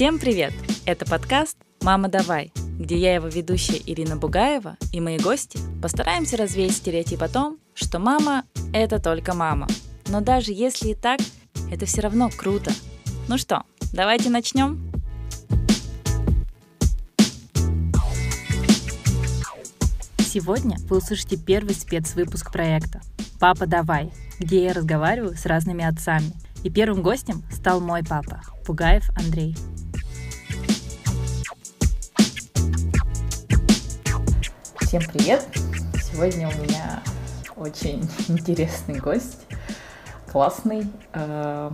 Всем привет! Это подкаст «Мама, давай», где я, его ведущая Ирина Бугаева и мои гости постараемся развеять стереотип о том, что мама – это только мама. Но даже если и так, это все равно круто. Ну что, давайте начнем? Сегодня вы услышите первый спецвыпуск проекта «Папа, давай», где я разговариваю с разными отцами. И первым гостем стал мой папа, Пугаев Андрей. Всем привет! Сегодня у меня очень интересный гость, классный, э,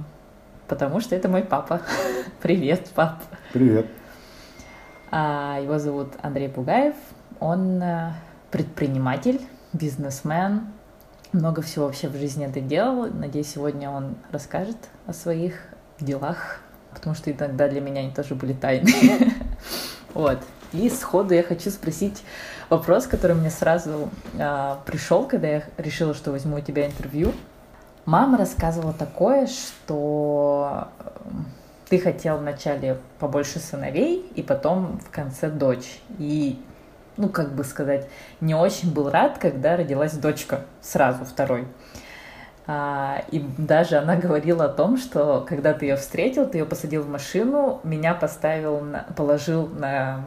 потому что это мой папа. Привет, пап! Привет! А, его зовут Андрей Пугаев. Он э, предприниматель, бизнесмен, много всего вообще в жизни это делал. Надеюсь, сегодня он расскажет о своих делах, потому что иногда для меня они тоже были тайны. Вот. И сходу я хочу спросить вопрос, который мне сразу а, пришел, когда я решила, что возьму у тебя интервью. Мама рассказывала такое, что ты хотел вначале побольше сыновей, и потом в конце дочь. И, ну, как бы сказать, не очень был рад, когда родилась дочка сразу второй. А, и даже она говорила о том, что когда ты ее встретил, ты ее посадил в машину, меня поставил, на, положил на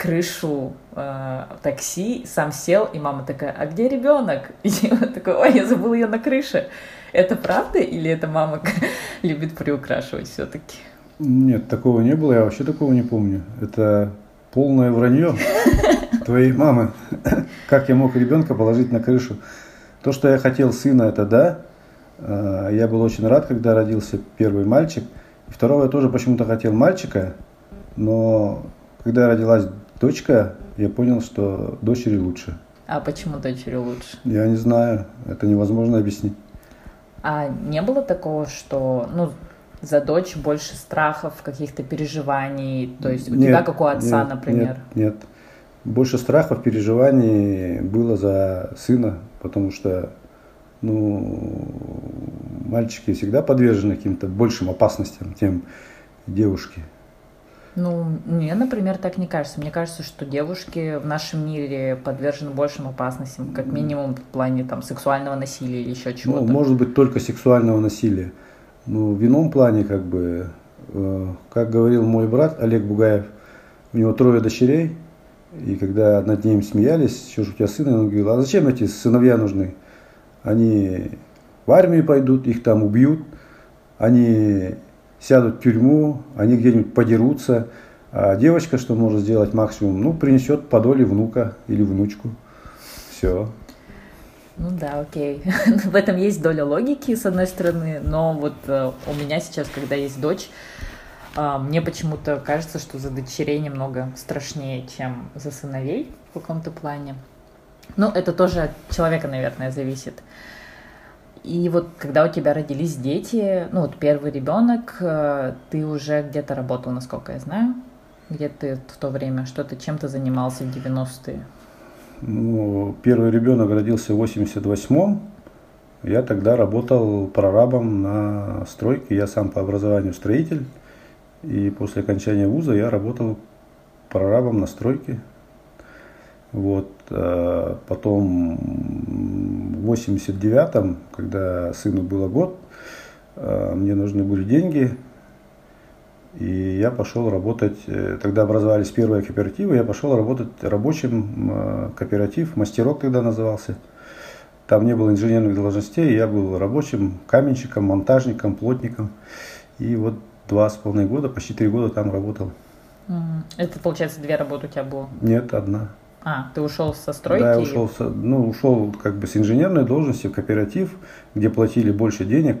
крышу э, такси, сам сел, и мама такая, а где ребенок? И я такой, ой, я забыл ее на крыше. Это правда или это мама любит приукрашивать все-таки? Нет, такого не было, я вообще такого не помню. Это полное вранье твоей мамы. Как я мог ребенка положить на крышу? То, что я хотел сына, это да, Э, я был очень рад, когда родился первый мальчик. Второго я тоже почему-то хотел мальчика, но когда родилась дочка, я понял, что дочери лучше. А почему дочери лучше? Я не знаю, это невозможно объяснить. А не было такого, что ну, за дочь больше страхов, каких-то переживаний, то есть у нет, тебя как у отца, нет, например? Нет, нет. Больше страхов, переживаний было за сына, потому что ну, мальчики всегда подвержены каким-то большим опасностям, чем девушки. Ну, мне, например, так не кажется. Мне кажется, что девушки в нашем мире подвержены большим опасностям, как минимум в плане там сексуального насилия или еще чего-то. Ну, может быть, только сексуального насилия. Но в ином плане, как бы, э, как говорил мой брат Олег Бугаев, у него трое дочерей, и когда над ним смеялись, что же у тебя сын, он говорил, а зачем эти сыновья нужны? Они в армию пойдут, их там убьют, они сядут в тюрьму, они где-нибудь подерутся. А девочка что может сделать максимум? Ну, принесет подоле внука или внучку. Все. Ну да, окей. В этом есть доля логики, с одной стороны, но вот э, у меня сейчас, когда есть дочь, э, мне почему-то кажется, что за дочерей немного страшнее, чем за сыновей в каком-то плане. Ну, это тоже от человека, наверное, зависит. И вот когда у тебя родились дети, ну вот первый ребенок, э, ты уже где-то работал, насколько я знаю, где ты в то время что-то чем-то занимался в 90-е? Ну, первый ребенок родился в 88-м. Я тогда работал прорабом на стройке. Я сам по образованию строитель. И после окончания вуза я работал прорабом на стройке. Вот. Э, потом в 89-м, когда сыну было год, э, мне нужны были деньги, и я пошел работать, э, тогда образовались первые кооперативы, я пошел работать рабочим кооператив, мастерок тогда назывался. Там не было инженерных должностей, я был рабочим, каменщиком, монтажником, плотником. И вот два с половиной года, почти три года там работал. Это, получается, две работы у тебя было? Нет, одна. А, ты ушел со стройки? Да, я ушел, со, ну, ушел как бы с инженерной должности в кооператив, где платили больше денег.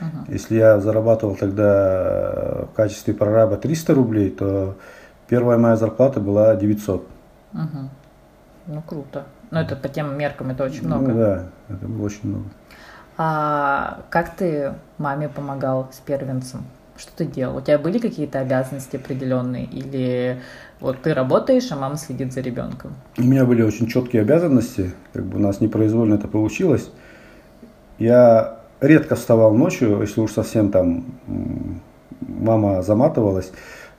Угу. Если я зарабатывал тогда в качестве прораба 300 рублей, то первая моя зарплата была 900. Угу. Ну, круто. Но это по тем меркам это очень много. Ну, да, это было очень много. А как ты маме помогал с первенцем? Что ты делал? У тебя были какие-то обязанности определенные? Или вот ты работаешь, а мама следит за ребенком? У меня были очень четкие обязанности. Как бы у нас непроизвольно это получилось. Я редко вставал ночью, если уж совсем там мама заматывалась.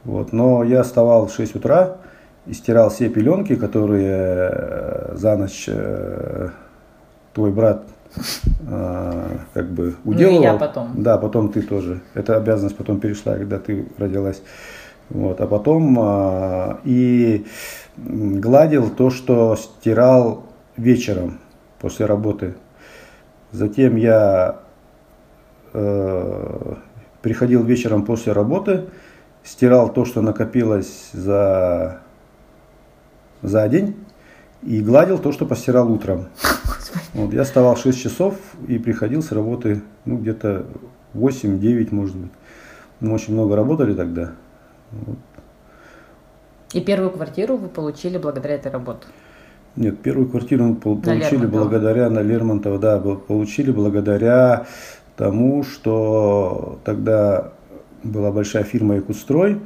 Вот. Но я вставал в 6 утра и стирал все пеленки, которые э, за ночь э, твой брат как бы уделывал. Ну я потом. Да, потом ты тоже. Эта обязанность потом перешла, когда ты родилась. Вот. А потом э, и гладил то, что стирал вечером после работы. Затем я э, приходил вечером после работы, стирал то, что накопилось за, за день, и гладил то, что постирал утром. Вот, я вставал в 6 часов и приходил с работы, ну, где-то 8-9, может быть. Мы очень много работали тогда. Вот. И первую квартиру вы получили благодаря этой работе? Нет, первую квартиру мы получили благодаря на Лермонтова, да, получили благодаря тому, что тогда была большая фирма Якутстрой,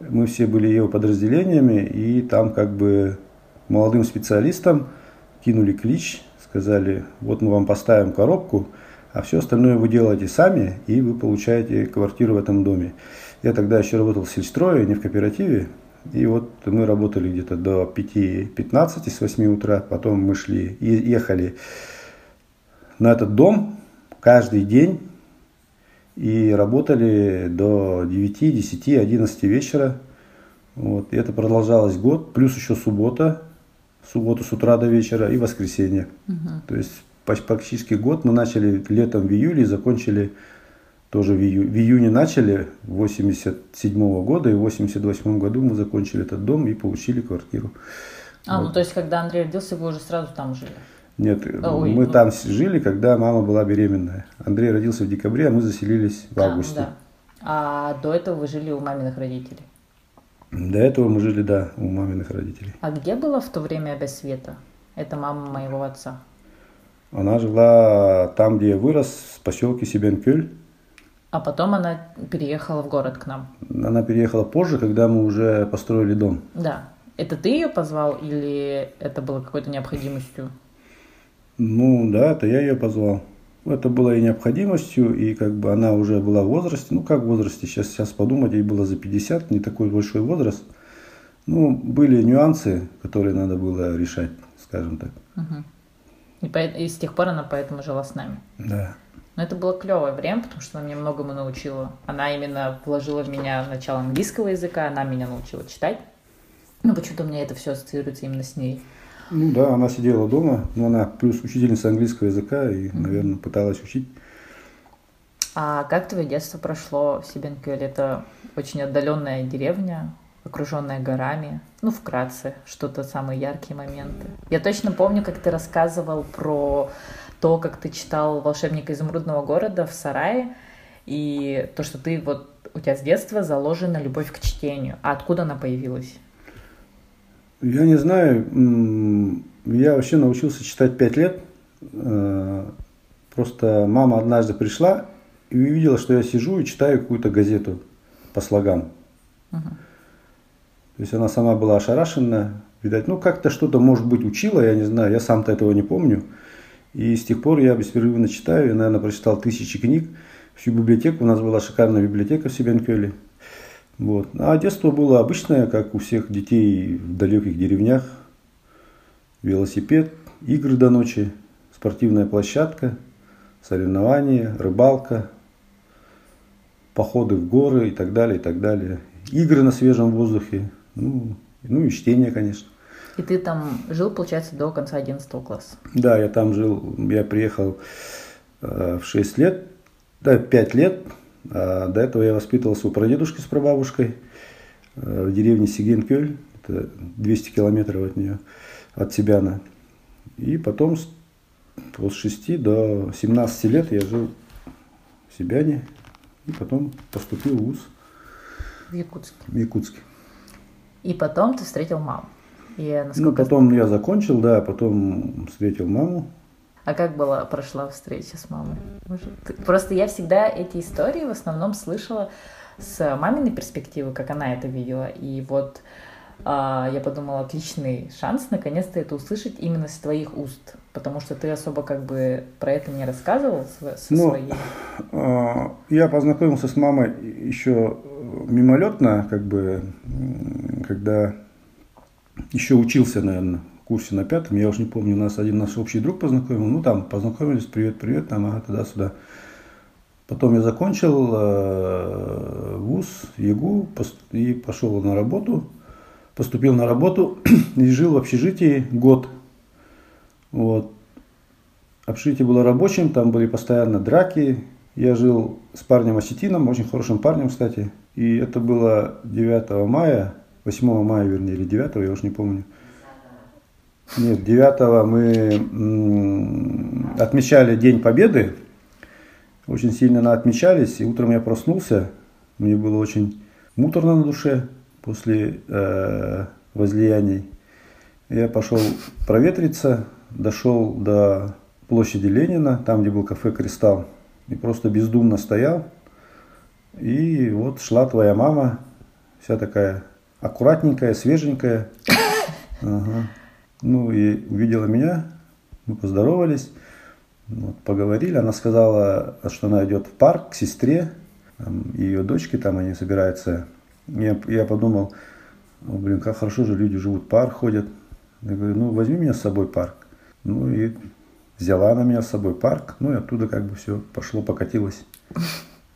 мы все были ее подразделениями, и там как бы молодым специалистам кинули клич, сказали, вот мы вам поставим коробку, а все остальное вы делаете сами, и вы получаете квартиру в этом доме. Я тогда еще работал в сельстрое, не в кооперативе, и вот мы работали где-то до 5.15 с 8 утра, потом мы шли, ехали на этот дом каждый день и работали до 9, 10, 11 вечера. Вот. И это продолжалось год, плюс еще суббота, субботу с утра до вечера и воскресенье. Угу. То есть практически год мы начали летом в июле и закончили тоже в, ию, в июне начали 87 -го года, и в 88 году мы закончили этот дом и получили квартиру. А, ну, вот. ну то есть, когда Андрей родился, вы уже сразу там жили? Нет, Ой, мы ну... там жили, когда мама была беременная. Андрей родился в декабре, а мы заселились в августе. А, да. а до этого вы жили у маминых родителей? До этого мы жили, да, у маминых родителей. А где была в то время без света? Это мама моего отца. Она жила там, где я вырос, в поселке Сибенкюль. А потом она переехала в город к нам. Она переехала позже, когда мы уже построили дом. Да. Это ты ее позвал или это было какой-то необходимостью? Ну да, это я ее позвал. Это было и необходимостью, и как бы она уже была в возрасте, ну как в возрасте, сейчас, сейчас подумать, ей было за 50, не такой большой возраст. Ну, были нюансы, которые надо было решать, скажем так. Угу. И, по, и с тех пор она поэтому жила с нами. Да. Но это было клевое время, потому что она мне многому научила. Она именно вложила в меня начало английского языка, она меня научила читать. Ну, почему-то у меня это все ассоциируется именно с ней. Ну да, она сидела дома, но она плюс учительница английского языка и, наверное, пыталась учить. А как твое детство прошло в Сибенкюле? Это очень отдаленная деревня, окруженная горами. Ну, вкратце, что-то самые яркие моменты. Я точно помню, как ты рассказывал про то, как ты читал «Волшебника изумрудного города» в сарае, и то, что ты вот у тебя с детства заложена любовь к чтению. А откуда она появилась? Я не знаю. Я вообще научился читать пять лет. Э, просто мама однажды пришла и увидела, что я сижу и читаю какую-то газету по слогам. Угу. То есть она сама была ошарашена. Видать, ну как-то что-то, может быть, учила, я не знаю, я сам-то этого не помню. И с тех пор я беспрерывно читаю, я, наверное, прочитал тысячи книг. Всю библиотеку, у нас была шикарная библиотека в Сибенкёле. Вот. А детство было обычное, как у всех детей в далеких деревнях. Велосипед, игры до ночи, спортивная площадка, соревнования, рыбалка, походы в горы и так далее, и так далее. Игры на свежем воздухе, ну, ну и чтение, конечно. И ты там жил, получается, до конца 11 класса? Да, я там жил. Я приехал э, в 6 лет, да, 5 лет. А до этого я воспитывался у прадедушки с прабабушкой э, в деревне Сигенкёль. Это 200 километров от нее, от Сибяна. И потом с, с 6 до 17 лет я жил в Сибяне. И потом поступил в ВУЗ. В Якутске. В Якутске. И потом ты встретил маму. И насколько... Ну, потом я закончил, да, потом встретил маму. А как была прошла встреча с мамой? Может, Просто я всегда эти истории в основном слышала с маминой перспективы, как она это видела. И вот а, я подумала, отличный шанс наконец-то это услышать именно с твоих уст, потому что ты особо как бы про это не рассказывал со Ну, своей. А, Я познакомился с мамой еще мимолетно, как бы, когда еще учился, наверное, курсе на пятом, я уже не помню, нас один наш общий друг познакомил, ну там познакомились, привет, привет, там, ага, туда-сюда. Потом я закончил э, вуз, ЕГУ и пошел на работу, поступил на работу и жил в общежитии год. Вот. Общежитие было рабочим, там были постоянно драки. Я жил с парнем осетином, очень хорошим парнем, кстати. И это было 9 мая, 8 мая, вернее, или 9, я уж не помню. Нет, 9 мы отмечали День Победы. Очень сильно на- отмечались. И утром я проснулся. Мне было очень муторно на душе после э, возлияний. Я пошел проветриться, дошел до площади Ленина, там, где был кафе «Кристалл», и просто бездумно стоял. И вот шла твоя мама, вся такая аккуратненькая, свеженькая. Ага. Ну и увидела меня, мы поздоровались, вот, поговорили. Она сказала, что она идет в парк к сестре, там, ее дочки там, они собираются. Я, я подумал, «О, блин, как хорошо же люди живут, в парк ходят. Я говорю, ну возьми меня с собой в парк. Ну и взяла она меня с собой в парк, ну и оттуда как бы все пошло, покатилось.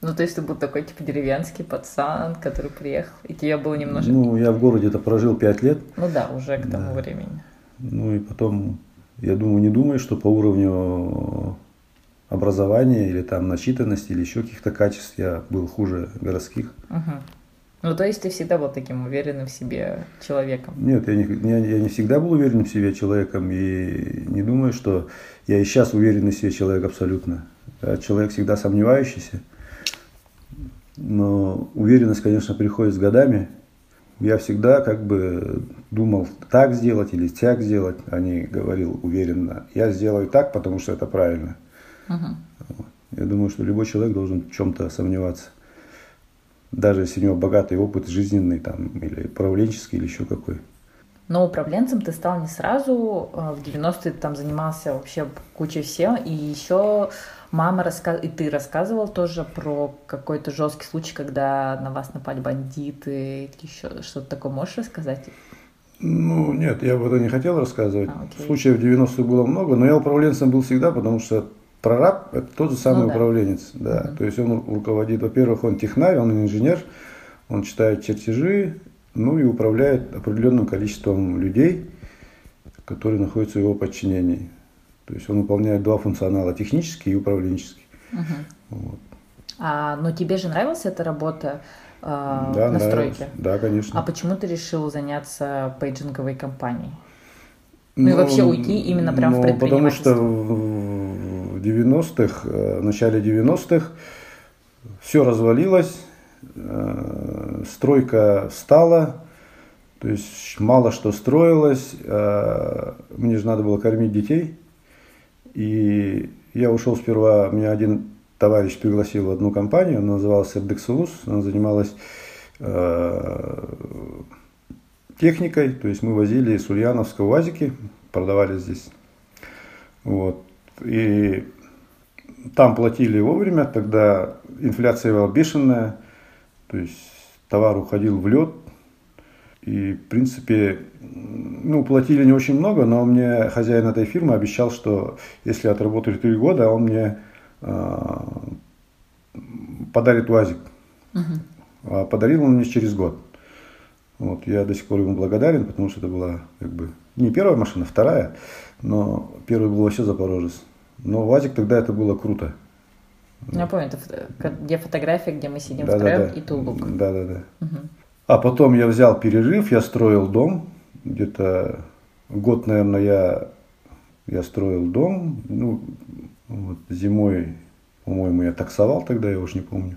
Ну, то есть ты был такой, типа, деревенский пацан, который приехал, и тебе было немножко... Ну, я в городе-то прожил пять лет, Ну да, уже к тому Да. времени. Ну и потом, я думаю, не думаю, что по уровню образования или там начитанности или еще каких-то качеств я был хуже городских. Мгм. Ну, то есть ты всегда был таким уверенным в себе человеком. Нет, я не, я, я не всегда был уверен в себе человеком и не думаю, что я и сейчас уверенный в себе человек абсолютно. Я человек всегда сомневающийся. Но уверенность, конечно, приходит с годами. Я всегда как бы думал так сделать или так сделать, а не говорил уверенно. Я сделаю так, потому что это правильно. Мгм. Я думаю, что любой человек должен в чем-то сомневаться. Даже если у него богатый опыт жизненный там, или управленческий, или еще какой. Но управленцем ты стал не сразу. а В 90-е ты там занимался вообще кучей всего. И еще мама раска... и ты рассказывал тоже про какой-то жесткий случай, когда на вас напали бандиты. или Еще что-то такое можешь рассказать? Ну, нет, я об этом не хотел рассказывать. А, окей. Случаев в 90-х было много, но я управленцем был всегда, потому что прораб – это тот же самый Ну да. управленец. Да. То есть он руководит, во-первых, он технарь, он инженер, он читает чертежи, ну и управляет определенным количеством людей, которые находятся в его подчинении. То есть он выполняет два функционала – технический и управленческий. Мгм. Вот. А, но тебе же нравилась эта работа а, да, на стройке? Да, конечно. А почему ты решил заняться пейджинговой компанией? Ну и вообще уйти именно прям в ну, Потому что предпринимательство. в в 90-х, э, в начале 90-х все развалилось, э, стройка встала, то есть мало что строилось, э, мне же надо было кормить детей. И я ушел сперва, меня один товарищ пригласил в одну компанию, она называлась Эрдексулус, она занималась э, техникой, то есть мы возили с Ульяновска УАЗики, продавали здесь. Вот. И там платили вовремя, тогда инфляция была бешеная, то есть товар уходил в лед. И, в принципе, ну, платили не очень много, но мне хозяин этой фирмы обещал, что если отработаю 3 года, он мне э, подарит УАЗик. Мгм. А подарил он мне через год. Вот, я до сих пор ему благодарен, потому что это была как бы не первая машина, вторая, но первый был вообще Запорожец. Но ВАЗик тогда это было круто. Я помню, это где фотография, где мы сидим Да, втроем да, да. и тулук. Да, да, да. Мгм. А потом я взял перерыв, я строил дом. Где-то год, наверное, я, я строил дом. Ну, вот, зимой, по-моему, я таксовал тогда, я уж не помню.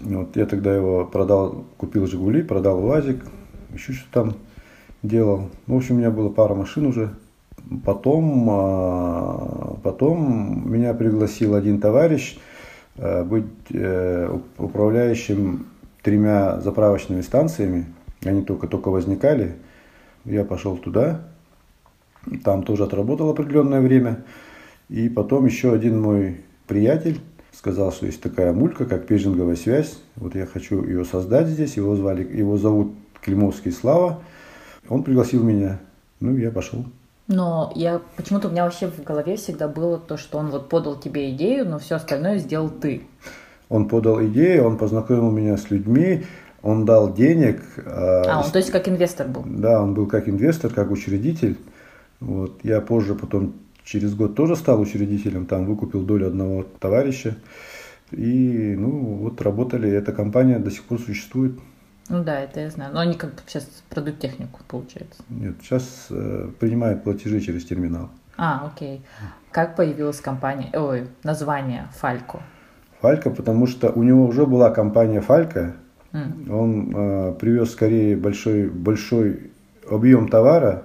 Вот, я тогда его продал, купил Жигули, продал УАЗик, еще что там делал. Ну, в общем, у меня было пара машин уже. Потом, а, потом меня пригласил один товарищ э, быть э, уп- управляющим тремя заправочными станциями. Они только-только возникали. Я пошел туда, там тоже отработал определенное время. И потом еще один мой приятель сказал, что есть такая мулька, как пейджинговая связь. Вот я хочу ее создать здесь. Его звали, его зовут Климовский Слава. Он пригласил меня. Ну, я пошел. Но я почему-то у меня вообще в голове всегда было то, что он вот подал тебе идею, но все остальное сделал ты. Он подал идею, он познакомил меня с людьми, он дал денег. А, а он то есть как инвестор был? Да, он был как инвестор, как учредитель. Вот. Я позже потом через год тоже стал учредителем, там выкупил долю одного товарища. И, ну, вот работали, эта компания до сих пор существует. Ну да, это я знаю. Но они как сейчас продают технику, получается. Нет, сейчас э, принимают платежи через терминал. А, окей. Как появилась компания, ой, название Фалько? Фалько, потому что у него уже была компания Фалько. Mm. Он э, привез скорее большой, большой объем товара.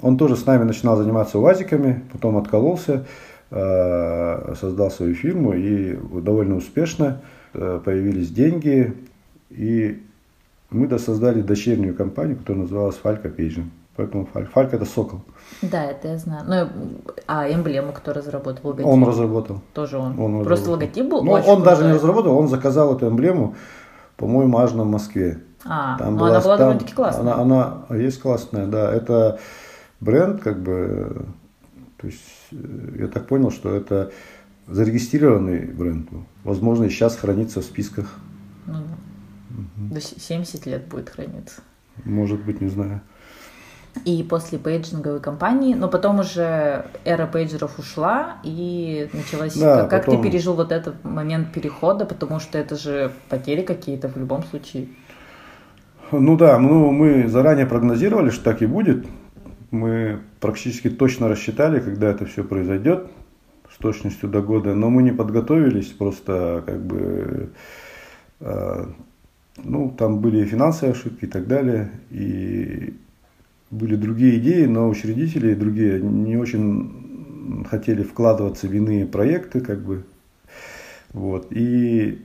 Он тоже с нами начинал заниматься УАЗиками, потом откололся, э, создал свою фирму и довольно успешно э, появились деньги. И мы создали дочернюю компанию, которая называлась Фалька Пейджин. Поэтому Фальк. Фальк это сокол. Да, это я знаю. Ну, а эмблему кто разработал? Логотип? Он разработал. Тоже он. он Просто логотип был? Ну, он крутой. даже не разработал, он заказал эту эмблему, по-моему, аж на Москве. А, там ну была, она была там, довольно-таки классная. Она, она есть классная, да. Это бренд, как бы, то есть, э, я так понял, что это зарегистрированный бренд. Возможно, сейчас хранится в списках. До 70 лет будет храниться. Может быть, не знаю. И после пейджинговой компании, но потом уже эра пейджеров ушла и началась. Да, как потом... ты пережил вот этот момент перехода, потому что это же потери какие-то в любом случае. Ну да, ну, мы заранее прогнозировали, что так и будет. Мы практически точно рассчитали, когда это все произойдет с точностью до года, но мы не подготовились, просто как бы э, ну, там были финансовые ошибки и так далее, и были другие идеи, но учредители другие не очень хотели вкладываться в иные проекты, как бы, вот, и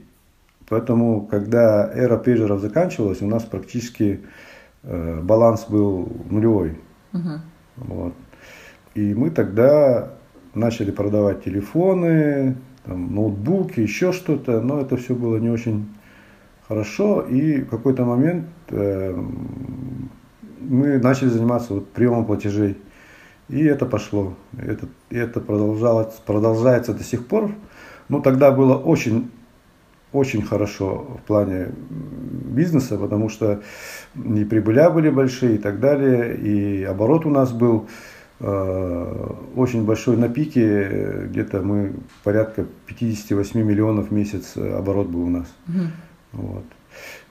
поэтому, когда эра пейджеров заканчивалась, у нас практически э, баланс был нулевой, uh-huh. вот, и мы тогда начали продавать телефоны, там, ноутбуки, еще что-то, но это все было не очень хорошо, и в какой-то момент э, мы начали заниматься вот приемом платежей. И это пошло. Это, это продолжалось, продолжается до сих пор. Ну, тогда было очень, очень хорошо в плане бизнеса, потому что и прибыля были большие и так далее, и оборот у нас был э, очень большой на пике, где-то мы порядка 58 миллионов в месяц оборот был у нас. Угу. Вот.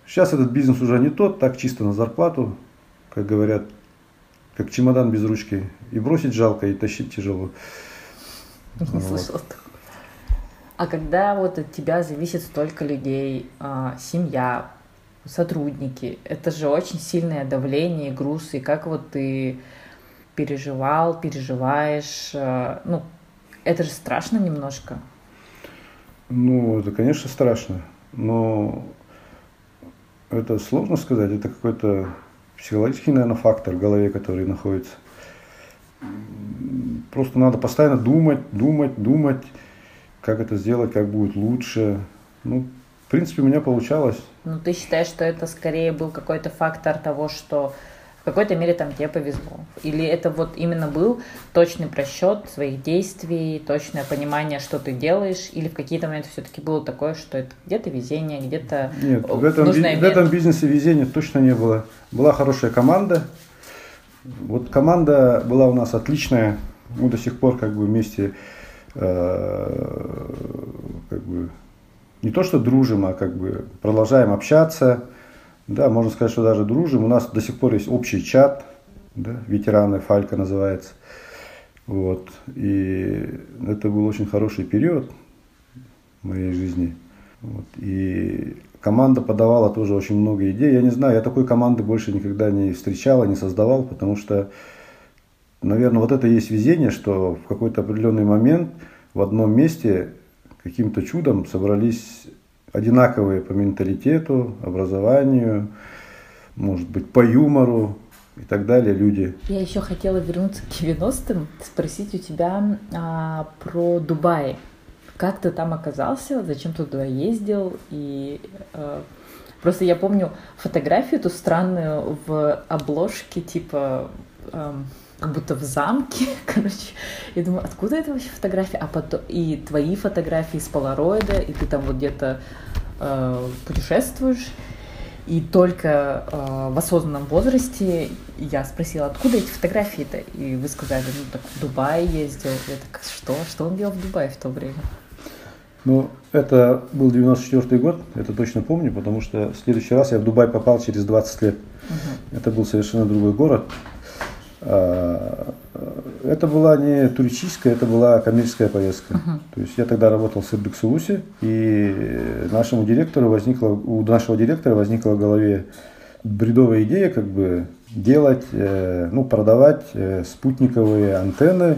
Сейчас этот бизнес уже не тот, так чисто на зарплату, как говорят, как чемодан без ручки. И бросить жалко, и тащить тяжело. Не вот. слышал А когда вот от тебя зависит столько людей, а, семья, сотрудники, это же очень сильное давление и груз. И как вот ты переживал, переживаешь, а, ну, это же страшно немножко. Ну, это, конечно, страшно. Но это сложно сказать, это какой-то психологический, наверное, фактор в голове, который находится. Просто надо постоянно думать, думать, думать, как это сделать, как будет лучше. Ну, в принципе, у меня получалось. Ну, ты считаешь, что это скорее был какой-то фактор того, что в какой-то мере там тебе повезло. Или это вот именно был точный просчет своих действий, точное понимание, что ты делаешь, или в какие-то моменты все-таки было такое, что это где-то везение, где-то Нет, в этом, в этом бизнесе везения точно не было. Была хорошая команда. Вот команда была у нас отличная. Мы до сих пор как бы вместе э, как бы не то что дружим, а как бы продолжаем общаться. Да, можно сказать, что даже дружим. У нас до сих пор есть общий чат, да, ветераны Фалька называется. Вот. И это был очень хороший период в моей жизни. Вот. И команда подавала тоже очень много идей. Я не знаю, я такой команды больше никогда не встречал, не создавал, потому что, наверное, вот это и есть везение, что в какой-то определенный момент в одном месте каким-то чудом собрались одинаковые по менталитету, образованию, может быть, по юмору и так далее люди. Я еще хотела вернуться к 90-м, спросить у тебя а, про Дубай. Как ты там оказался, зачем ты туда ездил и а, Просто я помню фотографию эту странную в обложке, типа эм, как будто в замке, короче. Я думаю, откуда это вообще фотография? А потом и твои фотографии с полароида, и ты там вот где-то э, путешествуешь. И только э, в осознанном возрасте я спросила, откуда эти фотографии-то? И вы сказали, ну так в Дубай ездил. Я так, что? Что он делал в Дубае в то время? Ну, это был 94 год, это точно помню, потому что в следующий раз я в Дубай попал через 20 лет. Угу. Это был совершенно другой город. А, это была не туристическая, это была коммерческая поездка. Uh-huh. То есть я тогда работал в Ирдексусе, и нашему директору возникла, у нашего директора возникла в голове бредовая идея, как бы делать, э, ну, продавать э, спутниковые антенны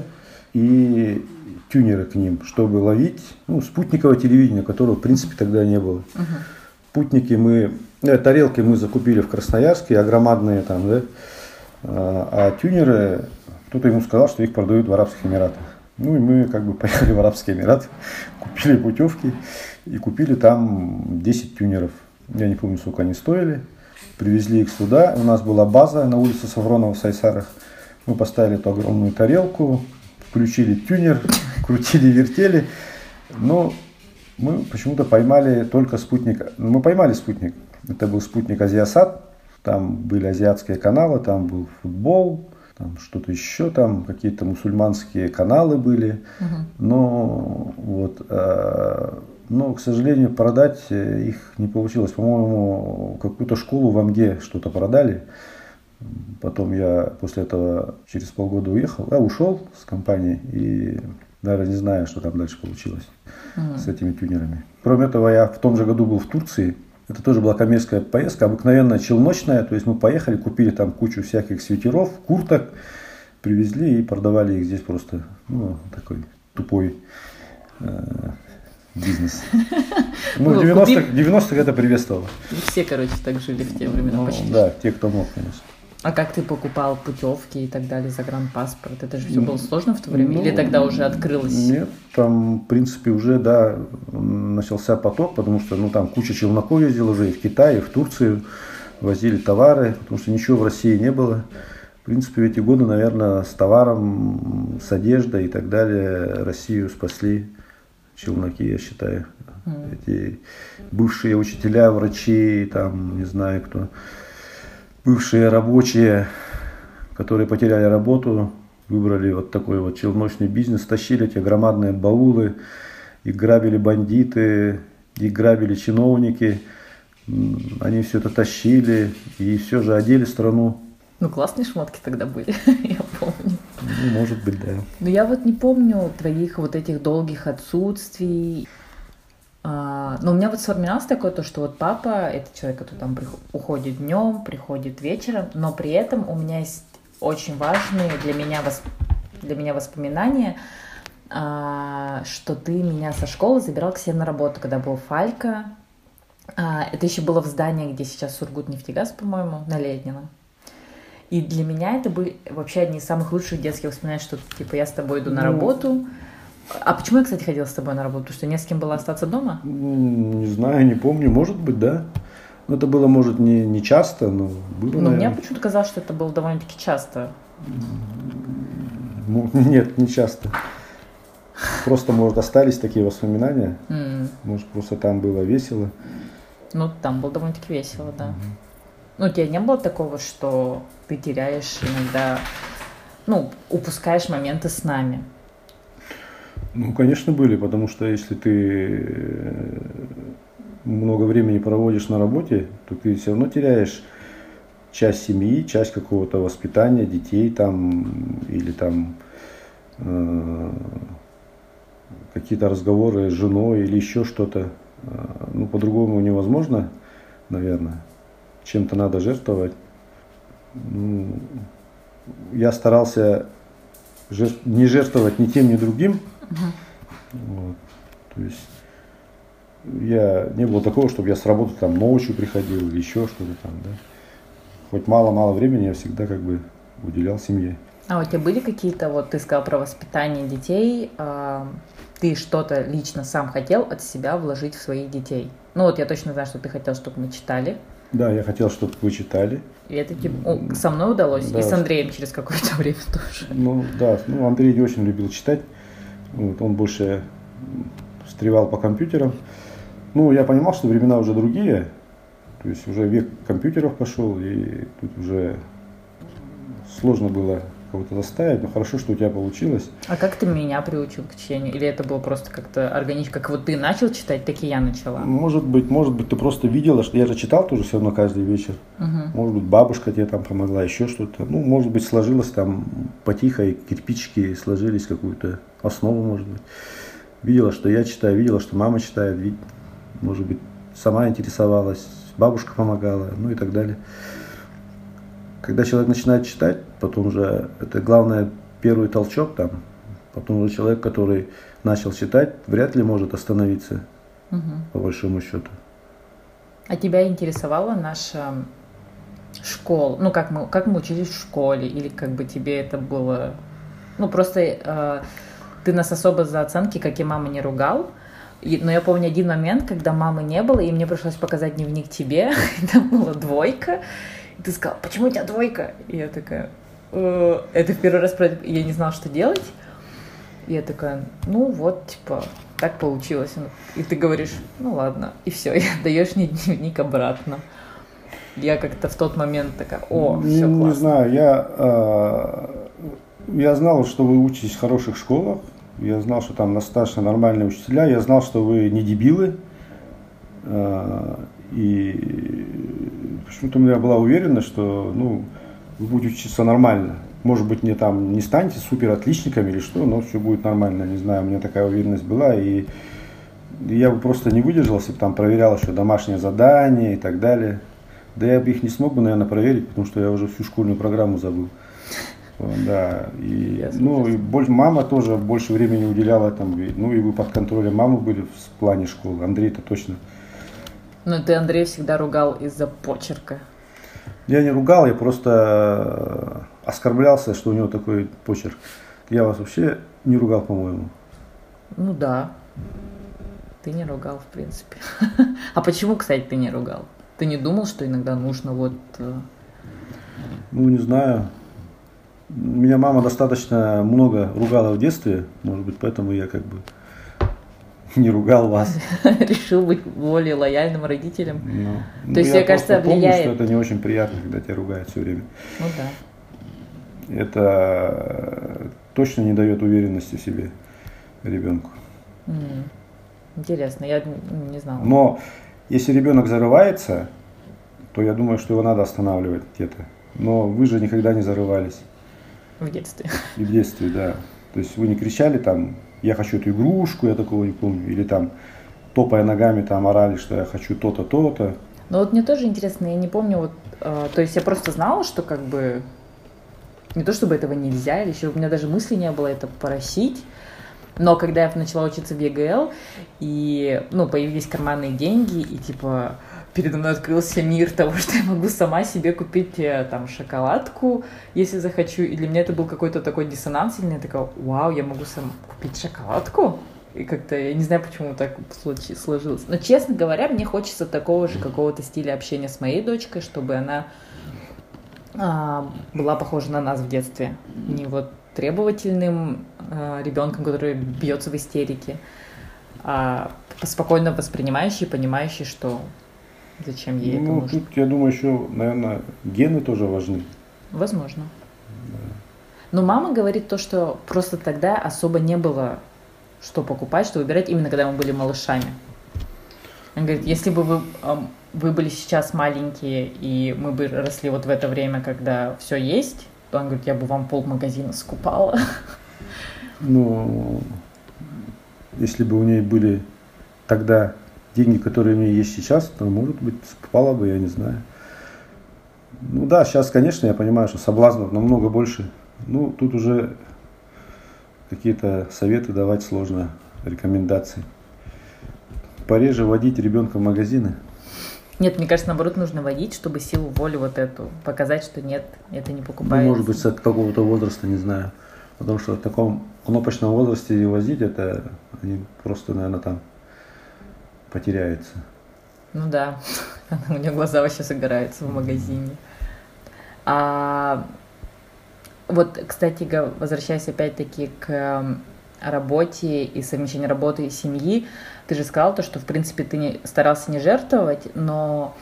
и тюнеры к ним, чтобы ловить ну, спутниковое телевидение, которого в принципе тогда не было. Uh-huh. Спутники мы, э, тарелки мы закупили в Красноярске, а громадные там, да, а, а тюнеры, кто-то ему сказал, что их продают в Арабских Эмиратах. Ну и мы как бы поехали в Арабские Эмираты, купили путевки и купили там 10 тюнеров. Я не помню, сколько они стоили. Привезли их сюда. У нас была база на улице Савронова в Сайсарах. Мы поставили эту огромную тарелку, включили тюнер, крутили, вертели. Но мы почему-то поймали только спутник. Мы поймали спутник. Это был спутник Азиасат. Там были азиатские каналы, там был футбол, там что-то еще, там какие-то мусульманские каналы были. Угу. Но вот, э, но, к сожалению, продать их не получилось. По-моему, какую-то школу в Амге что-то продали. Потом я после этого через полгода уехал, а ушел с компании и даже не знаю, что там дальше получилось угу. с этими тюнерами. Кроме этого, я в том же году был в Турции. Это тоже была коммерческая поездка, обыкновенная челночная. То есть мы поехали, купили там кучу всяких свитеров, курток, привезли и продавали их здесь просто. Ну, такой тупой э, бизнес. Ну, в 90-х 90 это приветствовало. Все, короче, так жили в те времена ну, почти. Да, те, кто мог, конечно. А как ты покупал путевки и так далее, загранпаспорт? Это же все было сложно в то время? Ну, Или тогда уже открылось? Нет, там, в принципе, уже, да, начался поток, потому что, ну, там куча челноков ездила уже и в Китай, и в Турцию, возили товары, потому что ничего в России не было. В принципе, в эти годы, наверное, с товаром, с одеждой и так далее Россию спасли челноки, я считаю. Mm. Эти бывшие учителя, врачи, там, не знаю кто бывшие рабочие, которые потеряли работу, выбрали вот такой вот челночный бизнес, тащили эти громадные баулы, и грабили бандиты, и грабили чиновники. Они все это тащили и все же одели страну. Ну, классные шмотки тогда были, я помню. Ну, может быть, да. Но я вот не помню твоих вот этих долгих отсутствий. А, но у меня вот сформировалось такое то, что вот папа это человек, который там уходит днем, приходит вечером, но при этом у меня есть очень важные для меня, восп... для меня воспоминания, а, что ты меня со школы забирал к себе на работу, когда был Фалька. А, это еще было в здании, где сейчас Сургут нефтегаз, по-моему, на Леднином. И для меня это были вообще одни из самых лучших детских воспоминаний, что типа я с тобой иду на ну, работу, а почему я, кстати, ходила с тобой на работу? Потому что не с кем было остаться дома? Не знаю, не помню. Может быть, да. Но это было, может, не, не часто, но было. Но мне почему-то казалось, что это было довольно-таки часто. Нет, не часто. Просто, может, остались такие воспоминания. Mm. Может, просто там было весело. Ну, там было довольно-таки весело, да. Mm-hmm. Ну, у тебя не было такого, что ты теряешь иногда, ну, упускаешь моменты с нами? Ну, конечно, были, потому что если ты э, много времени проводишь на работе, то ты все равно теряешь часть семьи, часть какого-то воспитания детей там или там э, какие-то разговоры с женой или еще что-то. Э, ну, по-другому невозможно, наверное. Чем-то надо жертвовать. Ну, я старался жертв... не жертвовать ни тем, ни другим, вот. То есть я не было такого, чтобы я с работы там ночью приходил или еще что-то там, да. хоть мало-мало времени я всегда как бы уделял семье. А у тебя были какие-то, вот ты сказал про воспитание детей, э, ты что-то лично сам хотел от себя вложить в своих детей? Ну вот я точно знаю, что ты хотел, чтобы мы читали. Да, я хотел, чтобы вы читали. И это о, со мной удалось, да. и с Андреем через какое-то время тоже. Ну да, ну Андрей не очень любил читать. Вот, он больше встревал по компьютерам. Ну, я понимал, что времена уже другие. То есть уже век компьютеров пошел, и тут уже сложно было кого-то заставить, но хорошо, что у тебя получилось. А как ты меня приучил к чтению? Или это было просто как-то органично, как вот ты начал читать, так и я начала? Может быть, может быть, ты просто видела, что я же читал тоже все равно каждый вечер. Угу. Может быть, бабушка тебе там помогла, еще что-то. Ну, может быть, сложилось там потихо, и кирпичики сложились, какую-то основу, может быть. Видела, что я читаю, видела, что мама читает, может быть, сама интересовалась, бабушка помогала, ну и так далее. Когда человек начинает читать, потом уже, это главное, первый толчок там, потом уже человек, который начал читать, вряд ли может остановиться, угу. по большому счету. А тебя интересовала наша школа? Ну, как мы, как мы учились в школе? Или как бы тебе это было... Ну, просто э, ты нас особо за оценки, как и мама, не ругал, и, но я помню один момент, когда мамы не было, и мне пришлось показать дневник тебе, там была двойка, и ты сказал, почему у тебя двойка? И я такая, э, это в первый раз, я не знала, что делать. И я такая, ну вот, типа, так получилось. И ты говоришь, ну ладно, и все, и даешь мне дневник обратно. Я как-то в тот момент такая, о, все классно. Не знаю, я, э, я знал, что вы учитесь в хороших школах, я знал, что там достаточно нормальные учителя, я знал, что вы не дебилы, э, и почему-то у меня была уверена, что ну, вы будете учиться нормально. Может быть, не там не станете супер отличниками или что, но все будет нормально. Не знаю, у меня такая уверенность была. И я бы просто не выдержал, если бы там проверял еще домашнее задание и так далее. Да я бы их не смог бы, наверное, проверить, потому что я уже всю школьную программу забыл. Да, и, ну, и больше, мама тоже больше времени уделяла там, ну, и вы под контролем мамы были в плане школы, Андрей-то точно ну, ты Андрей всегда ругал из-за почерка. Я не ругал, я просто э, оскорблялся, что у него такой почерк. Я вас вообще не ругал, по-моему. Ну да. Ты не ругал, в принципе. А почему, кстати, ты не ругал? Ты не думал, что иногда нужно вот... Э, ну, не знаю. Меня мама достаточно много ругала в детстве, может быть, поэтому я как бы не ругал вас. Решил быть более лояльным родителем. Ну, То ну, есть, мне кажется, помню, влияет. что это не очень приятно, когда тебя ругают все время. Ну да. Это точно не дает уверенности в себе ребенку. Mm. Интересно, я не знала. Но если ребенок зарывается, то я думаю, что его надо останавливать где-то. Но вы же никогда не зарывались. В детстве. И в детстве, да. То есть вы не кричали там, я хочу эту игрушку, я такого не помню, или там топая ногами там орали, что я хочу то-то, то-то. Ну вот мне тоже интересно, я не помню, вот, э, то есть я просто знала, что как бы не то чтобы этого нельзя, или еще у меня даже мысли не было это просить, но когда я начала учиться в ЕГЛ, и, ну, появились карманные деньги, и, типа, передо мной открылся мир того, что я могу сама себе купить э, там шоколадку, если захочу. И для меня это был какой-то такой диссонанс сильный. Я такая, вау, я могу сам купить шоколадку? И как-то, я не знаю, почему так сложилось. Но, честно говоря, мне хочется такого же какого-то стиля общения с моей дочкой, чтобы она а, была похожа на нас в детстве. Не вот требовательным а, ребенком, который бьется в истерике, а спокойно воспринимающий, понимающий, что Зачем ей ну, это нужно? Тут, я думаю, еще, наверное, гены тоже важны. Возможно. Да. Но мама говорит то, что просто тогда особо не было что покупать, что выбирать, именно когда мы были малышами. Она говорит, если бы вы, вы были сейчас маленькие, и мы бы росли вот в это время, когда все есть, то он говорит, я бы вам пол магазина скупала. Ну, если бы у нее были тогда деньги, которые у меня есть сейчас, то, может быть, попало бы, я не знаю. Ну да, сейчас, конечно, я понимаю, что соблазнов намного больше. Ну, тут уже какие-то советы давать сложно, рекомендации. Пореже водить ребенка в магазины. Нет, мне кажется, наоборот, нужно водить, чтобы силу воли вот эту показать, что нет, это не Ну, покупается. может быть, с какого-то возраста, не знаю. Потому что в таком кнопочном возрасте возить, это они просто, наверное, там потеряются. Ну да, у нее глаза вообще загораются в магазине. А вот, кстати, возвращаясь опять-таки к эм, работе и совмещению работы и семьи, ты же сказал то, что, в принципе, ты не, старался не жертвовать, но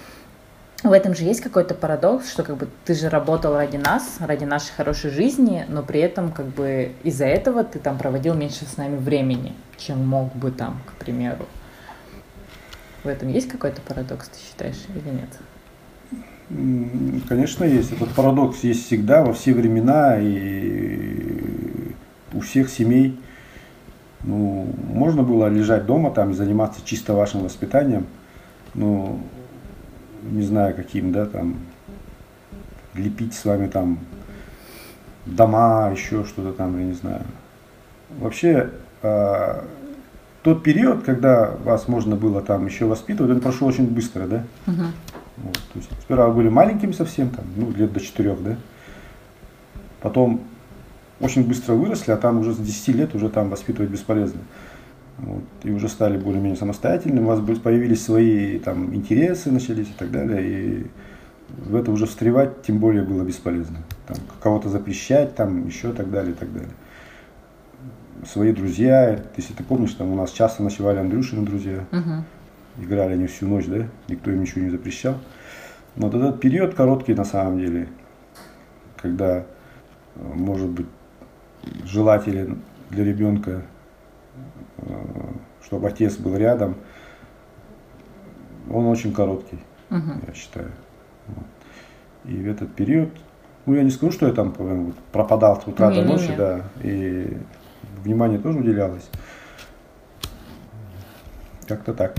в этом же есть какой-то парадокс, что как бы ты же работал ради нас, ради нашей хорошей жизни, но при этом как бы из-за этого ты там проводил меньше с нами времени, чем мог бы там, к примеру. В этом есть какой-то парадокс, ты считаешь, или нет? Конечно, есть. Этот парадокс есть всегда, во все времена и у всех семей. Ну, можно было лежать дома там и заниматься чисто вашим воспитанием, ну, не знаю каким, да, там, лепить с вами там дома, еще что-то там, я не знаю. Вообще, а, тот период, когда вас можно было там еще воспитывать, он прошел очень быстро, да? Мгм. Вот, то есть сперва вы были маленькими совсем, там, ну, лет до четырех, да. Потом очень быстро выросли, а там уже с 10 лет уже там воспитывать бесполезно. Вот, и уже стали более-менее самостоятельными, у вас появились свои там интересы, начались и так далее, и в это уже встревать тем более было бесполезно. Там, кого-то запрещать, там еще так далее, и так далее. Свои друзья, если ты помнишь, там у нас часто ночевали Андрюшины друзья, Мгм. играли они всю ночь, да, никто им ничего не запрещал. Но вот этот период короткий на самом деле, когда, может быть, желателен для ребенка, э, чтобы отец был рядом, он очень короткий, Мгм. я считаю. Вот. И в этот период, ну я не скажу, что я там прям пропадал с утра до ночи, да, и внимание тоже уделялось. Как-то так.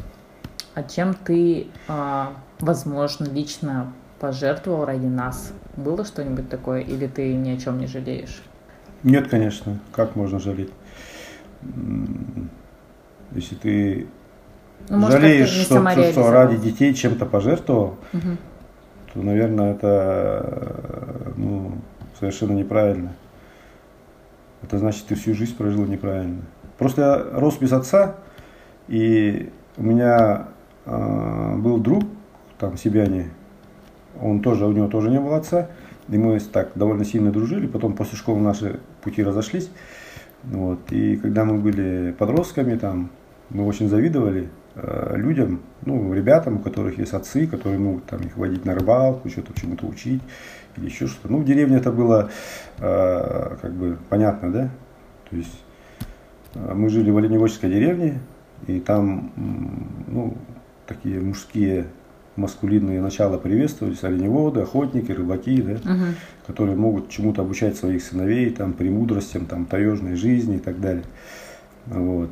А чем ты, а, возможно, лично пожертвовал ради нас? Было что-нибудь такое, или ты ни о чем не жалеешь? Нет, конечно. Как можно жалеть? Если ты Ну, может, жалеешь, что, что, ради детей чем-то пожертвовал, Мгм. то, наверное, это ну, совершенно неправильно. Это значит, ты всю жизнь прожил неправильно. Просто я рос без отца, и у меня э, был друг, там, Себяне, он тоже, у него тоже не было отца, и мы так довольно сильно дружили, потом после школы наши пути разошлись, вот, и когда мы были подростками, там, мы очень завидовали э, людям, ну, ребятам, у которых есть отцы, которые могут там их водить на рыбалку, что-то чему-то учить, или еще что-то. Ну, в деревне это было, э, как бы, понятно, да? То есть э, мы жили в оленеводческой деревне, и там, ну, такие мужские маскулинные начала приветствовались, оленеводы, охотники, рыбаки, да, Мгм. которые могут чему-то обучать своих сыновей, там, премудростям, там, таежной жизни и так далее. Вот.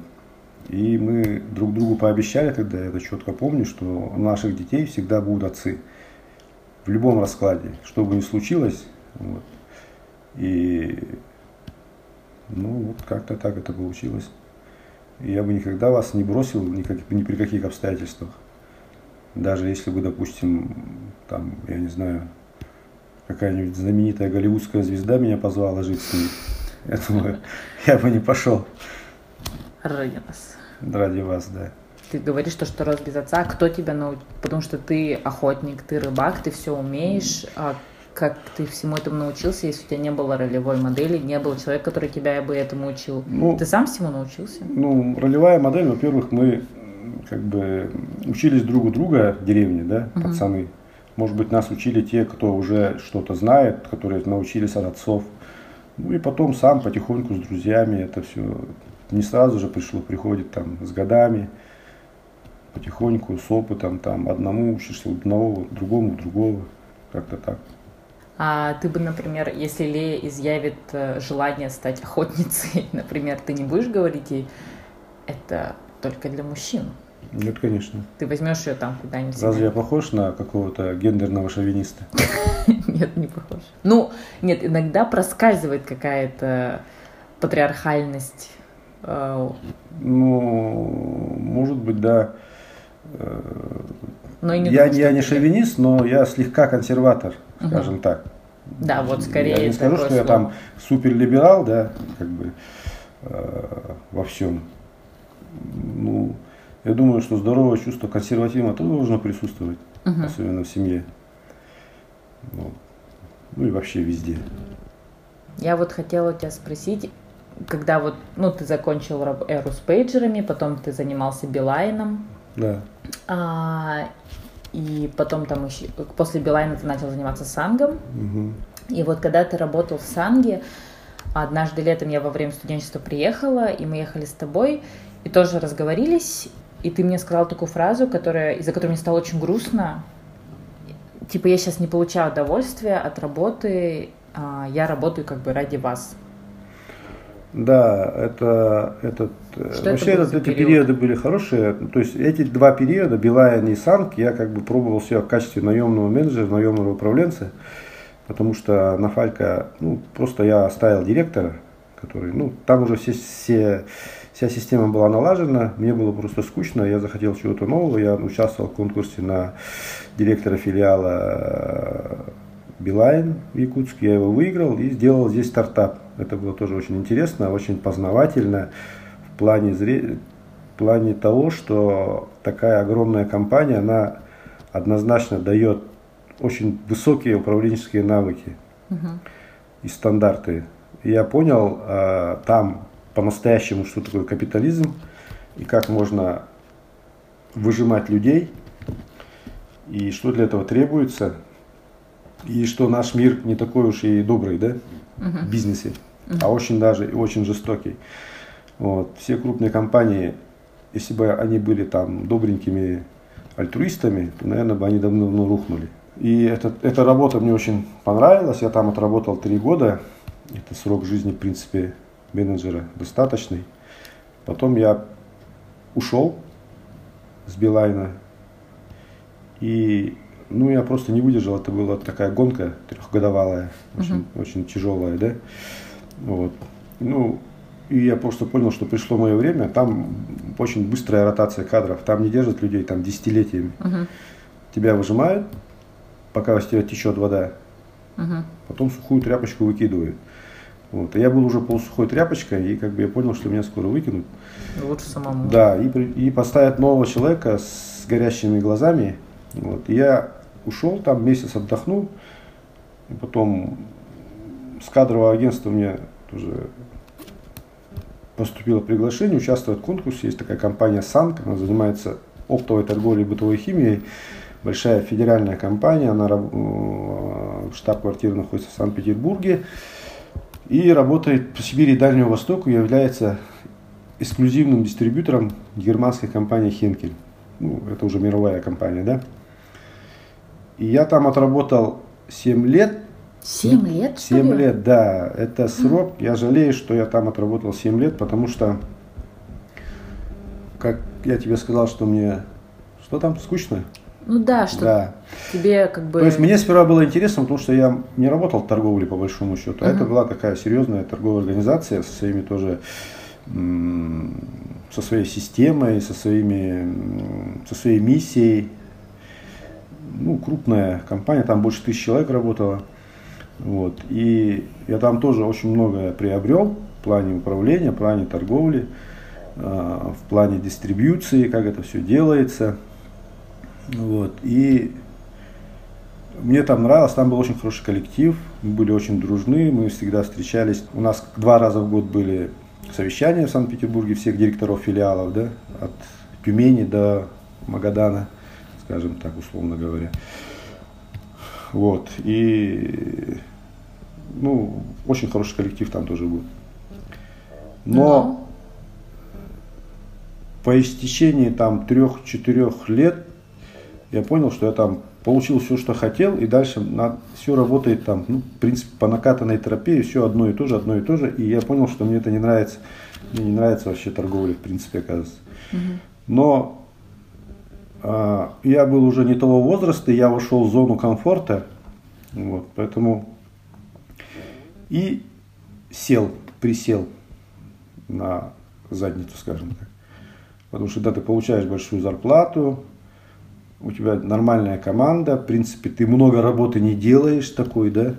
И мы друг другу пообещали тогда, я это четко помню, что у наших детей всегда будут отцы. В любом раскладе, что бы ни случилось. Вот. И ну вот как-то так это получилось. Я бы никогда вас не бросил никак, ни при каких обстоятельствах. Даже если бы, допустим, там, я не знаю, какая-нибудь знаменитая голливудская звезда меня позвала жить с ней, я думаю, я бы не пошел Ради нас. ради вас, да. Ты говоришь, то, что рос без отца. Кто тебя научил? Потому что ты охотник, ты рыбак, ты все умеешь. А как ты всему этому научился, если у тебя не было ролевой модели, не было человека, который тебя бы этому учил? Ну, Ты сам всему научился? Ну, ролевая модель, во-первых, мы как бы учились друг у друга в деревне, да, Мгм. пацаны. Может быть, нас учили те, кто уже что-то знает, которые научились от отцов. Ну и потом сам потихоньку с друзьями это все не сразу же пришло, приходит там с годами, потихоньку, с опытом, там одному учишься у одного, другому другого, как-то так. А ты бы, например, если Лея изъявит э, желание стать охотницей, например, ты не будешь говорить ей, это только для мужчин. Нет, конечно. Ты возьмешь ее там куда-нибудь. Разве я похож на какого-то гендерного шовиниста? Нет, не похож. Ну, нет, иногда проскальзывает какая-то патриархальность. э, Ну, может быть, да. Но и не я, думаю, я не шовинист, но я слегка консерватор, скажем так. Да, вот скорее Я не скажу, что я слово. там суперлиберал, да, как бы э, во всем. Ну, я думаю, что здоровое чувство консерватизма тоже должно присутствовать, Мгм. особенно в семье. Вот. Ну и вообще везде. Я вот хотела тебя спросить, когда вот, ну, ты закончил эру с пейджерами, потом ты занимался Билайном, Да. а, и потом там еще, после Билайна ты начал заниматься Сангом, Мгм. и вот когда ты работал в Санге, однажды летом я во время студенчества приехала, и мы ехали с тобой, и тоже разговорились, и ты мне сказал такую фразу, которая, из-за которой мне стало очень грустно. Типа, я сейчас не получаю удовольствия от работы, а, я работаю как бы ради вас. Да, это, этот, э, Что это вообще был этот- эти период? периоды были хорошие. То есть эти два периода, Билайн и Санк, я как бы пробовал себя в качестве наемного менеджера, наемного управленца, потому что на Фалька, ну, просто я оставил директора, который, ну, там уже все, все, вся система была налажена, мне было просто скучно, я захотел чего-то нового, я участвовал в конкурсе на директора филиала э, Билайн в Якутске, я его выиграл и сделал здесь стартап. Это было тоже очень интересно, очень познавательно в плане, зре... в плане того, что такая огромная компания, она однозначно дает очень высокие управленческие навыки Мгм. и стандарты. И я понял э, там по-настоящему, что такое капитализм и как можно выжимать людей и что для этого требуется и что наш мир не такой уж и добрый, да, в бизнесе, а очень даже и очень жестокий. Вот. Все крупные компании, если бы они были там добренькими альтруистами, то, наверное, бы они давно рухнули. И это, эта работа мне очень понравилась. Я там отработал три года. Это срок жизни, в принципе, менеджера достаточный. Потом я ушел с Билайна. И ну, я просто не выдержал. Это была такая гонка трехгодовалая, очень, очень тяжелая, да. Вот. Ну, и я просто понял, что пришло мое время. Там очень быстрая ротация кадров. Там не держат людей там десятилетиями. Мгм. Тебя выжимают, пока из тебя течет вода. Мгм. Потом сухую тряпочку выкидывают. Вот. И я был уже полусухой тряпочкой, и как бы я понял, что меня скоро выкинут. Лучше самому. Да, и, и поставят нового человека с горящими глазами. Вот. И я ушел там, месяц отдохнул. И потом с кадрового агентства мне тоже поступило приглашение участвовать в конкурсе. Есть такая компания «Санк», она занимается оптовой торговлей бытовой химией. Большая федеральная компания, она э, штаб-квартира находится в Санкт-Петербурге. И работает по Сибири и Дальнему Востоку, является эксклюзивным дистрибьютором германской компании Хенкель. Ну, это уже мировая компания, да? И я там отработал 7 лет. Семь лет, что 7 ли? лет, да, это срок. Я жалею, что я там отработал 7 лет, потому что, как я тебе сказал, что мне... Что там, скучно? Ну да, что Да. тебе как бы... То есть мне сперва было интересно, потому что я не работал в торговле по большому счету, а Мгм. это была такая серьезная торговая организация со своими тоже со своей системой, со своими со своей миссией. Ну, крупная компания, там больше тысяч человек работало. Вот. И я там тоже очень многое приобрел в плане управления, в плане торговли, э, в плане дистрибьюции, как это все делается. Вот. И мне там нравилось, там был очень хороший коллектив, мы были очень дружны, мы всегда встречались. У нас два раза в год были совещания в Санкт-Петербурге всех директоров филиалов, да, от Тюмени до Магадана, скажем так, условно говоря. Вот, и, ну, очень хороший коллектив там тоже был. Но по истечении там трех-четырех лет я понял, что я там получил все, что хотел, и дальше на, все работает там, ну, в принципе, по накатанной тропе, и все одно и то же, одно и то же, и я понял, что мне это не нравится, мне не нравится вообще торговля, в принципе, оказывается. Но а, я был уже не того возраста, я вошел в зону комфорта, вот, поэтому и сел, присел на задницу, скажем так. Потому что когда ты получаешь большую зарплату, у тебя нормальная команда, в принципе, ты много работы не делаешь такой, да,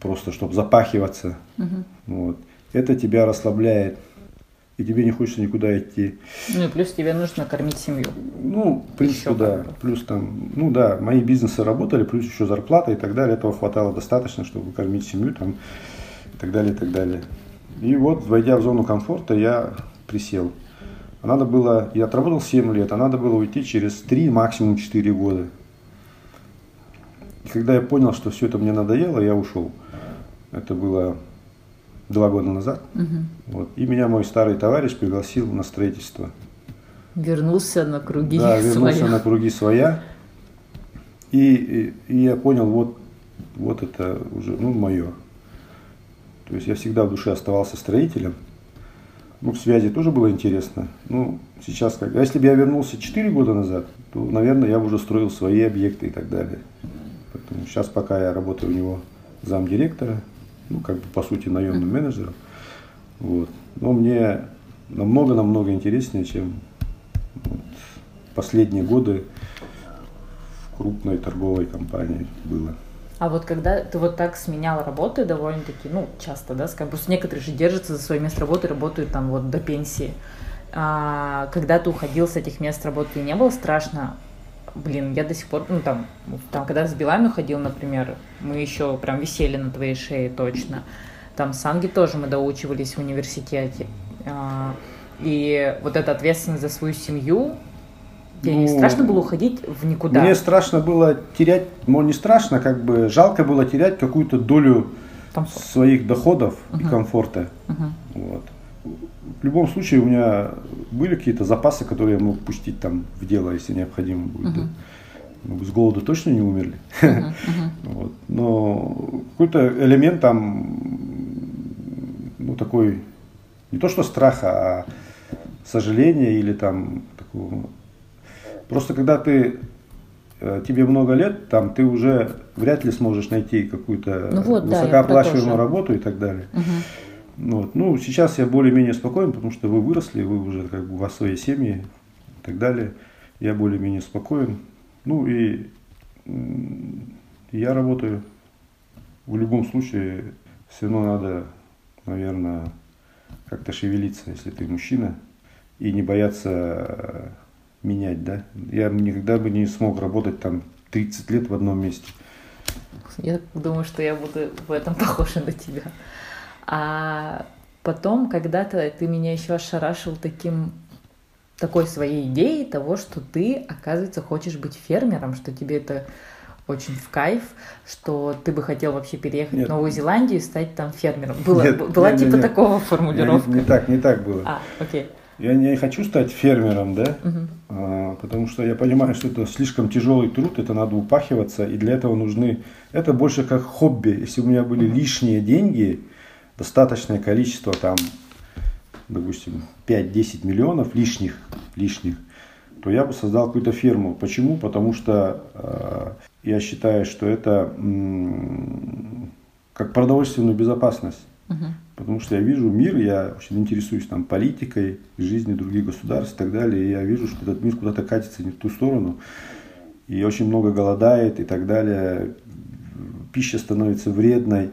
просто чтобы запахиваться. Угу. Вот. Это тебя расслабляет, и тебе не хочется никуда идти. Ну и плюс тебе нужно кормить семью. Ну, в принципе, еще да. Плюс там, ну да, мои бизнесы работали, плюс еще зарплата и так далее. Этого хватало достаточно, чтобы кормить семью там и так далее, и так далее. И вот, войдя в зону комфорта, я присел. А надо было, я отработал 7 лет, а надо было уйти через 3, максимум 4 года. И когда я понял, что все это мне надоело, я ушел. Это было два года назад. Угу. Вот. И меня мой старый товарищ пригласил на строительство. Вернулся на круги да, вернулся своя. на круги своя. И, и, и я понял, вот, вот это уже, ну, мое. То есть я всегда в душе оставался строителем. Ну, в связи тоже было интересно. Ну, сейчас как... А если бы я вернулся 4 года назад, то, наверное, я бы уже строил свои объекты и так далее. Поэтому сейчас пока я работаю у него замдиректора, ну, как бы, по сути, наемным менеджером. Вот. Но мне намного-намного интереснее, чем вот, последние годы в крупной торговой компании было. А вот когда ты вот так сменял работы довольно-таки, ну, часто, да, скажем, просто некоторые же держатся за свое место работы, работают там вот до пенсии. А, когда ты уходил с этих мест работы, не было страшно блин, я до сих пор, ну там, там, когда с Билами ходил, например, мы еще прям висели на твоей шее точно. Там с Анги тоже мы доучивались в университете. А, и вот эта ответственность за свою семью, Тебе ну, не страшно было уходить в никуда? Мне страшно было терять, ну не страшно, как бы жалко было терять какую-то долю Комфорт. своих доходов угу. и комфорта. Угу. Вот. В любом случае у меня были какие-то запасы, которые я мог пустить там в дело, если необходимо будет. Uh-huh. Да. С голоду точно не умерли. Uh-huh. Uh-huh. вот. Но какой-то элемент там, ну такой, не то что страха, а сожаления или там такого. Просто когда ты э, тебе много лет, там ты уже вряд ли сможешь найти какую-то ну вот, высокооплачиваемую да, работу и так далее. Угу. Вот. Ну, сейчас я более-менее спокоен, потому что вы выросли, вы уже как бы у вас свои семьи и так далее. Я более-менее спокоен. Ну и я работаю. В любом случае, все равно надо, наверное, как-то шевелиться, если ты мужчина, и не бояться менять, да. Я никогда бы не смог работать там 30 лет в одном месте. Я думаю, что я буду в этом похожа на тебя. А потом когда-то ты меня еще ошарашил таким такой своей идеей того, что ты, оказывается, хочешь быть фермером, что тебе это очень в кайф, что ты бы хотел вообще переехать нет. в Новую Зеландию и стать там фермером. Было, нет, была нет, типа нет, такого формулировка? Не, не так, не так было. А, окей. Я не хочу стать фермером, да, угу. а, потому что я понимаю, что это слишком тяжелый труд, это надо упахиваться, и для этого нужны, это больше как хобби. Если у меня были угу. лишние деньги, достаточное количество, там, допустим, 5-10 миллионов лишних, лишних, то я бы создал какую-то ферму. Почему? Потому что э, я считаю, что это м- как продовольственную безопасность. Угу. Потому что я вижу мир, я очень интересуюсь там политикой, жизнью других государств и так далее. И я вижу, что этот мир куда-то катится не в ту сторону. И очень много голодает и так далее. Пища становится вредной.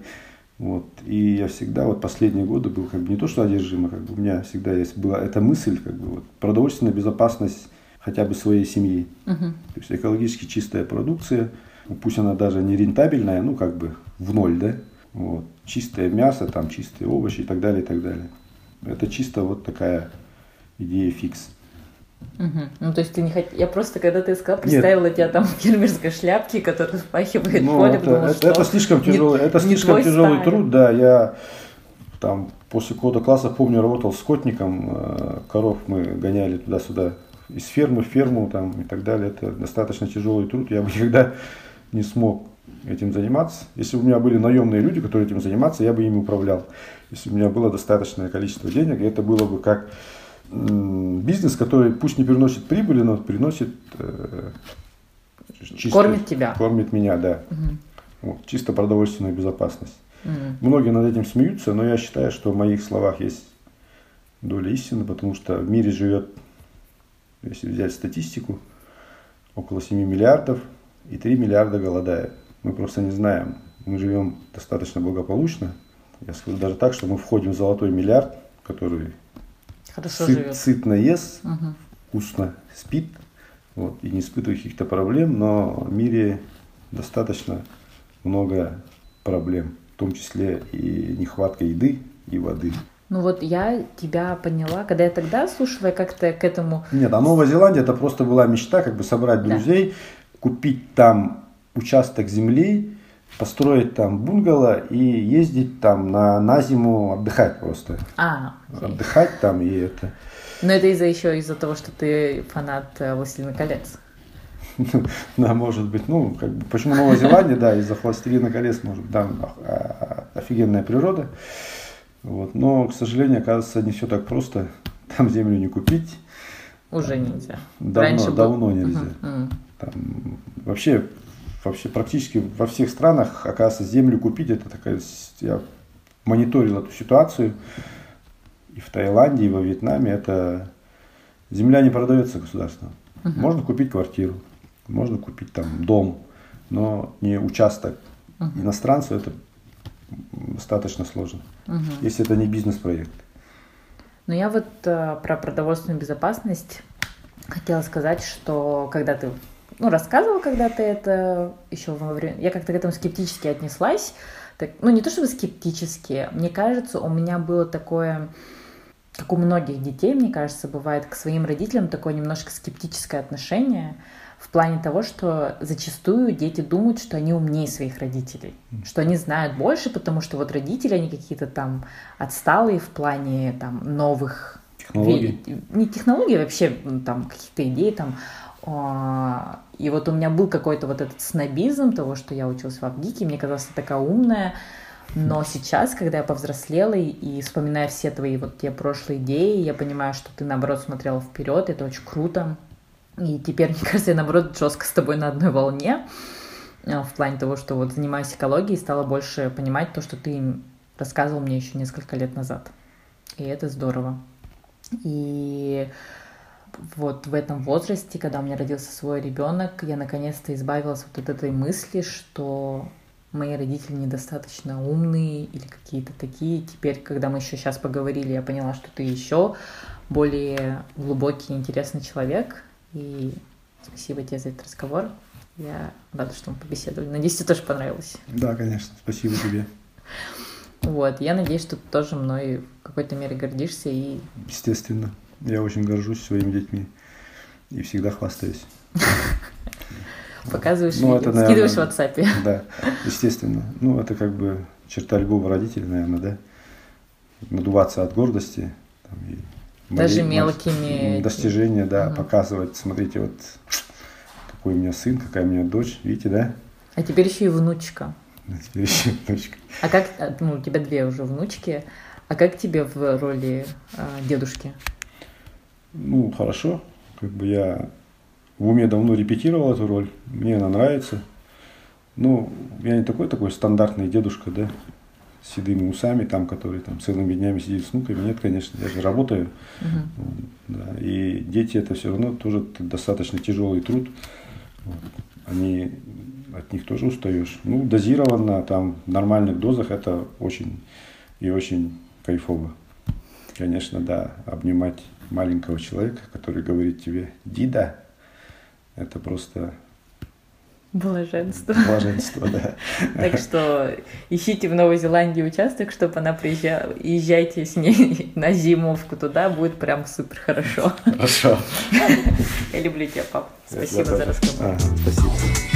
Вот. И я всегда, вот последние годы был как бы не то, что одержимо, как бы у меня всегда есть была эта мысль, как бы вот, продовольственная безопасность хотя бы своей семьи. Uh-huh. То есть экологически чистая продукция, пусть она даже не рентабельная, ну как бы в ноль, да, вот. Чистое мясо, там чистые овощи и так далее, и так далее. Это чисто вот такая идея фикс. Угу. Ну, то есть ты не хотел... Я просто, когда ты сказал, представила Нет. тебя там в фермерской шляпке, которая впахивает ну, поле, это, потому, это, это слишком тяжелый, не, это слишком тяжелый сталь. труд, да. Я там после какого-то класса, помню, работал скотником, э, коров мы гоняли туда-сюда, из фермы в ферму там и так далее. Это достаточно тяжелый труд, я бы никогда не смог этим заниматься. Если бы у меня были наемные люди, которые этим заниматься, я бы ими управлял. Если бы у меня было достаточное количество денег, это было бы как бизнес, который пусть не приносит прибыли, но приносит э, чисто, кормит тебя, кормит меня, да, угу. вот, чисто продовольственную безопасность. Угу. Многие над этим смеются, но я считаю, что в моих словах есть доля истины, потому что в мире живет Если взять статистику, около 7 миллиардов и 3 миллиарда голодает. Мы просто не знаем. Мы живем достаточно благополучно. Я скажу даже так, что мы входим в золотой миллиард, который Хорошо сыт, живет. сытно ест, Мгм. вкусно спит вот, и не испытывает каких-то проблем, но в мире достаточно много проблем, в том числе и нехватка еды и воды. Ну вот я тебя поняла, когда я тогда слушала, я как-то к этому... Нет, а Новая Зеландия это просто была мечта, как бы собрать Да. друзей, купить там участок земли, построить там бунгало и ездить там на, на зиму отдыхать просто. А, окей. Отдыхать там и это. Но это из-за еще из-за того, что ты фанат э, «Властелина колец». Да, может быть. Ну, как бы, почему Новая Зеландия, да, из-за «Властелина колец», может там а, офигенная природа. Вот. Но, к сожалению, оказывается, не все так просто. Там землю не купить. Уже нельзя. Давно, Раньше был- давно нельзя. Там, вообще, вообще практически во всех странах, оказывается, землю купить, это такая, я мониторил эту ситуацию, и в Таиланде, и во Вьетнаме, это земля не продается государством. Мгм. Можно купить квартиру, можно купить там дом, но не участок. Мгм. Иностранцу это достаточно сложно, Мгм. если это не бизнес-проект. Но я вот э, про продовольственную безопасность хотела сказать, что когда ты ну, рассказывал, когда ты это еще во время... Я как-то к этому скептически отнеслась. Так, ну, не то чтобы скептически. Мне кажется, у меня было такое, как у многих детей, мне кажется, бывает к своим родителям такое немножко скептическое отношение в плане того, что зачастую дети думают, что они умнее своих родителей, что они знают больше, потому что вот родители, они какие-то там отсталые в плане там новых Технологий. не технологий, вообще м, там каких-то идей там. А, И вот у меня был какой-то вот этот снобизм того, что я училась в Авгике, мне казалось, я такая умная. Но сейчас, когда я повзрослела и, и вспоминая все твои вот те прошлые идеи, я понимаю, что ты, наоборот, смотрела вперед, это очень круто. И теперь, мне кажется, я, наоборот, жестко с тобой на одной волне а, в плане того, что вот занимаюсь экологией, стала больше понимать то, что ты рассказывал мне еще несколько лет назад. И это здорово. И вот в этом возрасте, когда у меня родился свой ребенок, я наконец-то избавилась вот от этой мысли, что мои родители недостаточно умные или какие-то такие. Теперь, когда мы еще сейчас поговорили, я поняла, что ты еще более глубокий, интересный человек. И спасибо тебе за этот разговор. Я рада, что мы побеседовали. Надеюсь, тебе тоже понравилось. Да, конечно. Спасибо тебе. Вот, я надеюсь, что ты тоже мной в какой-то мере гордишься и Естественно. Я очень горжусь своими детьми и всегда хвастаюсь. показываешь Ну, это, наверное, скидываешь в WhatsApp. Да, естественно. Ну, это как бы черта любого родителя, наверное, да? Надуваться от гордости. там, и Даже молить- мелкими Достижения, да, Мгм. показывать. Смотрите, вот какой у меня сын, какая у меня дочь. Видите, да? А теперь еще и внучка. Теперь еще дочка. А как, а, ну, у тебя две уже внучки, а как тебе в роли а, дедушки? Ну, хорошо. Как бы я в уме давно репетировал эту роль. Мне она нравится. Ну, я не такой такой стандартный дедушка, да, с седыми усами, там, который там целыми днями сидит с внуками. Нет, конечно, я же работаю. Вот, Да, и дети это все равно тоже достаточно тяжелый труд. Они от них тоже устаешь. Ну, дозированно, там, в нормальных дозах это очень и очень кайфово. Конечно, да, обнимать маленького человека, который говорит тебе «Дида», это просто Блаженство. блаженство, да. Так что ищите в Новой Зеландии участок, чтобы она приезжала. Езжайте с ней на зимовку туда, будет прям супер хорошо. Хорошо. Я люблю тебя, пап. Спасибо за разговор. Спасибо.